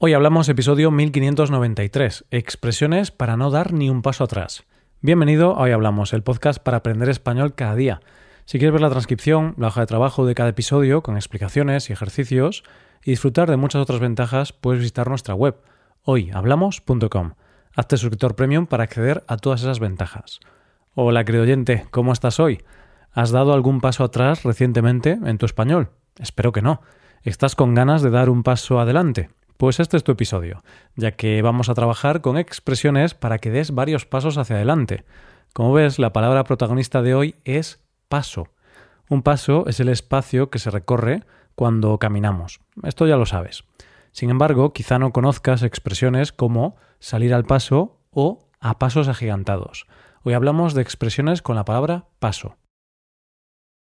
Hoy hablamos episodio 1593, expresiones para no dar ni un paso atrás. Bienvenido a Hoy Hablamos, el podcast para aprender español cada día. Si quieres ver la transcripción, la hoja de trabajo de cada episodio con explicaciones y ejercicios y disfrutar de muchas otras ventajas, puedes visitar nuestra web hoyhablamos.com. Hazte suscriptor premium para acceder a todas esas ventajas. Hola, querido oyente, ¿cómo estás hoy? ¿Has dado algún paso atrás recientemente en tu español? Espero que no. ¿Estás con ganas de dar un paso adelante? Pues este es tu episodio, ya que vamos a trabajar con expresiones para que des varios pasos hacia adelante. Como ves, la palabra protagonista de hoy es paso. Un paso es el espacio que se recorre cuando caminamos. Esto ya lo sabes. Sin embargo, quizá no conozcas expresiones como salir al paso o a pasos agigantados. Hoy hablamos de expresiones con la palabra paso.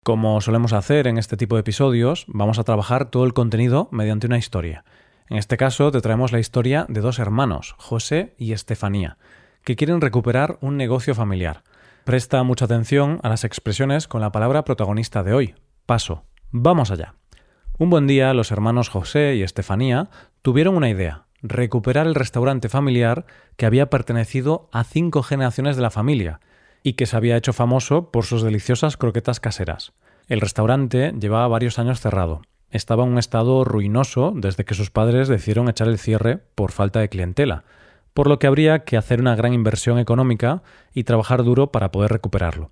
Como solemos hacer en este tipo de episodios, vamos a trabajar todo el contenido mediante una historia. En este caso te traemos la historia de dos hermanos, José y Estefanía, que quieren recuperar un negocio familiar. Presta mucha atención a las expresiones con la palabra protagonista de hoy, paso. Vamos allá. Un buen día los hermanos José y Estefanía tuvieron una idea, recuperar el restaurante familiar que había pertenecido a cinco generaciones de la familia y que se había hecho famoso por sus deliciosas croquetas caseras. El restaurante llevaba varios años cerrado estaba en un estado ruinoso desde que sus padres decidieron echar el cierre por falta de clientela, por lo que habría que hacer una gran inversión económica y trabajar duro para poder recuperarlo.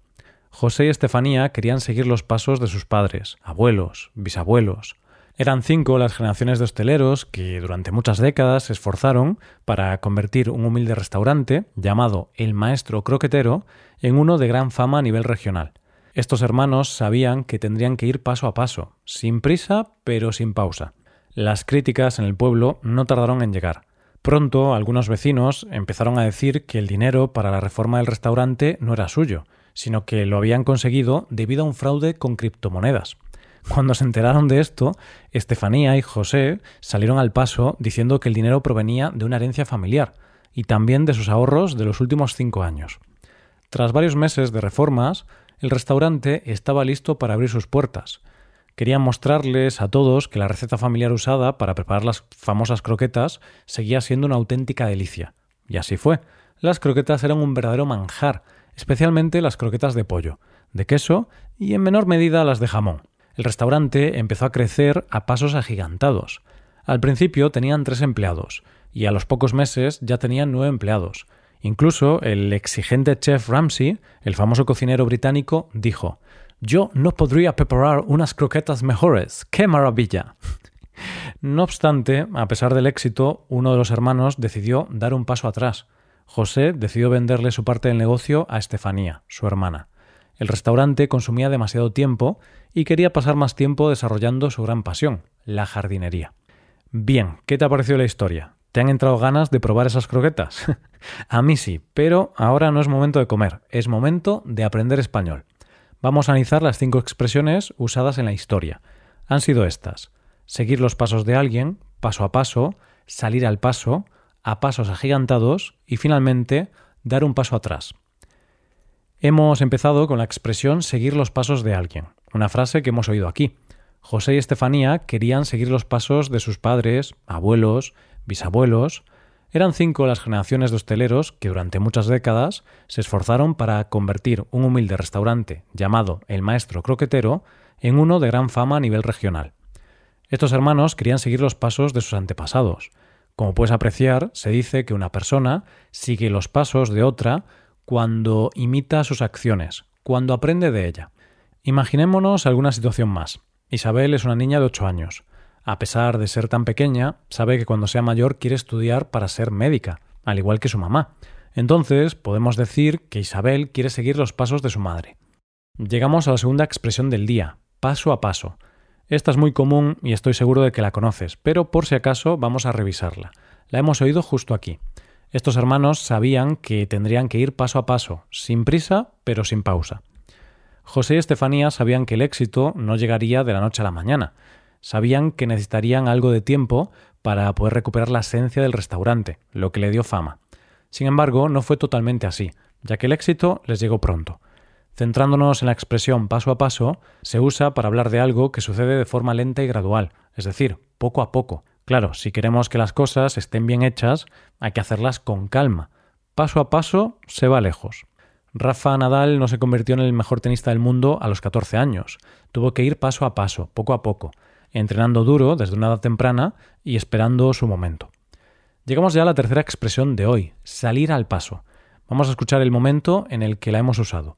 José y Estefanía querían seguir los pasos de sus padres, abuelos, bisabuelos. Eran cinco las generaciones de hosteleros que durante muchas décadas se esforzaron para convertir un humilde restaurante llamado El Maestro Croquetero en uno de gran fama a nivel regional. Estos hermanos sabían que tendrían que ir paso a paso, sin prisa pero sin pausa. Las críticas en el pueblo no tardaron en llegar. Pronto algunos vecinos empezaron a decir que el dinero para la reforma del restaurante no era suyo, sino que lo habían conseguido debido a un fraude con criptomonedas. Cuando se enteraron de esto, Estefanía y José salieron al paso diciendo que el dinero provenía de una herencia familiar y también de sus ahorros de los últimos cinco años. Tras varios meses de reformas, el restaurante estaba listo para abrir sus puertas. Querían mostrarles a todos que la receta familiar usada para preparar las famosas croquetas seguía siendo una auténtica delicia. Y así fue. Las croquetas eran un verdadero manjar, especialmente las croquetas de pollo, de queso y en menor medida las de jamón. El restaurante empezó a crecer a pasos agigantados. Al principio tenían tres empleados, y a los pocos meses ya tenían nueve empleados, Incluso el exigente chef Ramsay, el famoso cocinero británico, dijo Yo no podría preparar unas croquetas mejores. ¡Qué maravilla! no obstante, a pesar del éxito, uno de los hermanos decidió dar un paso atrás. José decidió venderle su parte del negocio a Estefanía, su hermana. El restaurante consumía demasiado tiempo y quería pasar más tiempo desarrollando su gran pasión, la jardinería. Bien, ¿qué te ha parecido la historia? ¿Te han entrado ganas de probar esas croquetas? a mí sí, pero ahora no es momento de comer, es momento de aprender español. Vamos a analizar las cinco expresiones usadas en la historia. Han sido estas. Seguir los pasos de alguien, paso a paso, salir al paso, a pasos agigantados y finalmente dar un paso atrás. Hemos empezado con la expresión seguir los pasos de alguien, una frase que hemos oído aquí. José y Estefanía querían seguir los pasos de sus padres, abuelos, bisabuelos, eran cinco las generaciones de hosteleros que durante muchas décadas se esforzaron para convertir un humilde restaurante llamado El Maestro Croquetero en uno de gran fama a nivel regional. Estos hermanos querían seguir los pasos de sus antepasados. Como puedes apreciar, se dice que una persona sigue los pasos de otra cuando imita sus acciones, cuando aprende de ella. Imaginémonos alguna situación más. Isabel es una niña de ocho años. A pesar de ser tan pequeña, sabe que cuando sea mayor quiere estudiar para ser médica, al igual que su mamá. Entonces podemos decir que Isabel quiere seguir los pasos de su madre. Llegamos a la segunda expresión del día, paso a paso. Esta es muy común y estoy seguro de que la conoces, pero por si acaso vamos a revisarla. La hemos oído justo aquí. Estos hermanos sabían que tendrían que ir paso a paso, sin prisa, pero sin pausa. José y Estefanía sabían que el éxito no llegaría de la noche a la mañana, Sabían que necesitarían algo de tiempo para poder recuperar la esencia del restaurante, lo que le dio fama. Sin embargo, no fue totalmente así, ya que el éxito les llegó pronto. Centrándonos en la expresión paso a paso, se usa para hablar de algo que sucede de forma lenta y gradual, es decir, poco a poco. Claro, si queremos que las cosas estén bien hechas, hay que hacerlas con calma. Paso a paso se va lejos. Rafa Nadal no se convirtió en el mejor tenista del mundo a los 14 años. Tuvo que ir paso a paso, poco a poco, entrenando duro desde una edad temprana y esperando su momento. Llegamos ya a la tercera expresión de hoy, salir al paso. Vamos a escuchar el momento en el que la hemos usado.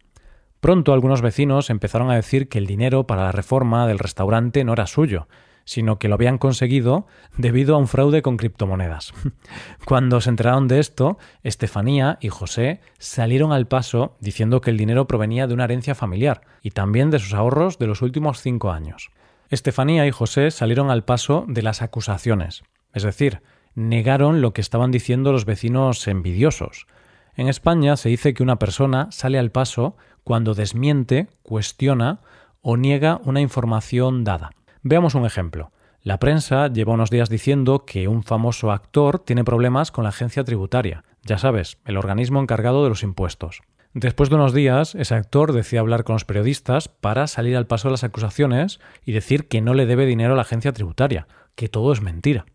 Pronto algunos vecinos empezaron a decir que el dinero para la reforma del restaurante no era suyo, sino que lo habían conseguido debido a un fraude con criptomonedas. Cuando se enteraron de esto, Estefanía y José salieron al paso diciendo que el dinero provenía de una herencia familiar y también de sus ahorros de los últimos cinco años. Estefanía y José salieron al paso de las acusaciones, es decir, negaron lo que estaban diciendo los vecinos envidiosos. En España se dice que una persona sale al paso cuando desmiente, cuestiona o niega una información dada. Veamos un ejemplo. La prensa lleva unos días diciendo que un famoso actor tiene problemas con la agencia tributaria, ya sabes, el organismo encargado de los impuestos. Después de unos días, ese actor decide hablar con los periodistas para salir al paso de las acusaciones y decir que no le debe dinero a la agencia tributaria, que todo es mentira.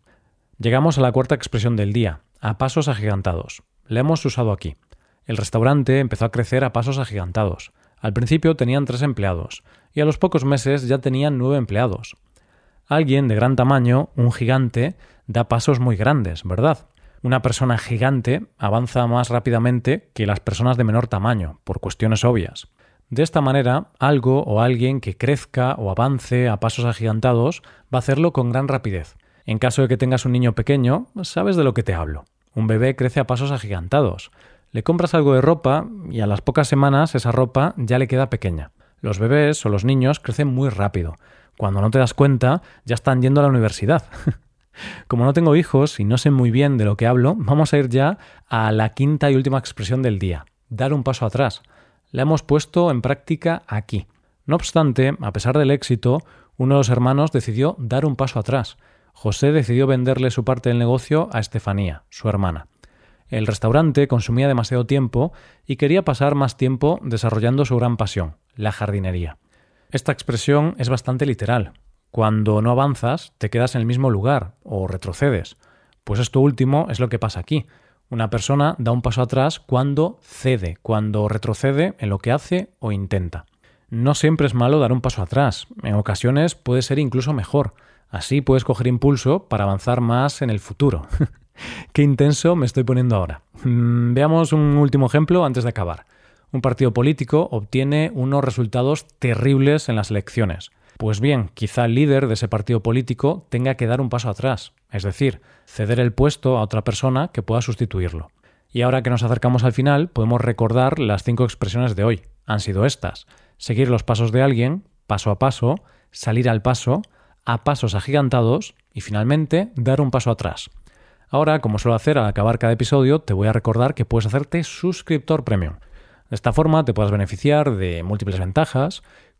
Llegamos a la cuarta expresión del día, a pasos agigantados. La hemos usado aquí. El restaurante empezó a crecer a pasos agigantados. Al principio tenían tres empleados y a los pocos meses ya tenían nueve empleados. Alguien de gran tamaño, un gigante, da pasos muy grandes, ¿verdad? Una persona gigante avanza más rápidamente que las personas de menor tamaño, por cuestiones obvias. De esta manera, algo o alguien que crezca o avance a pasos agigantados va a hacerlo con gran rapidez. En caso de que tengas un niño pequeño, sabes de lo que te hablo. Un bebé crece a pasos agigantados. Le compras algo de ropa y a las pocas semanas esa ropa ya le queda pequeña. Los bebés o los niños crecen muy rápido. Cuando no te das cuenta, ya están yendo a la universidad. Como no tengo hijos y no sé muy bien de lo que hablo, vamos a ir ya a la quinta y última expresión del día, dar un paso atrás. La hemos puesto en práctica aquí. No obstante, a pesar del éxito, uno de los hermanos decidió dar un paso atrás. José decidió venderle su parte del negocio a Estefanía, su hermana. El restaurante consumía demasiado tiempo y quería pasar más tiempo desarrollando su gran pasión, la jardinería. Esta expresión es bastante literal. Cuando no avanzas, te quedas en el mismo lugar o retrocedes. Pues esto último es lo que pasa aquí. Una persona da un paso atrás cuando cede, cuando retrocede en lo que hace o intenta. No siempre es malo dar un paso atrás, en ocasiones puede ser incluso mejor. Así puedes coger impulso para avanzar más en el futuro. Qué intenso me estoy poniendo ahora. Mm, veamos un último ejemplo antes de acabar. Un partido político obtiene unos resultados terribles en las elecciones. Pues bien, quizá el líder de ese partido político tenga que dar un paso atrás, es decir, ceder el puesto a otra persona que pueda sustituirlo. Y ahora que nos acercamos al final, podemos recordar las cinco expresiones de hoy. Han sido estas. Seguir los pasos de alguien, paso a paso, salir al paso, a pasos agigantados y finalmente dar un paso atrás. Ahora, como suelo hacer al acabar cada episodio, te voy a recordar que puedes hacerte suscriptor premium. De esta forma te puedes beneficiar de múltiples ventajas,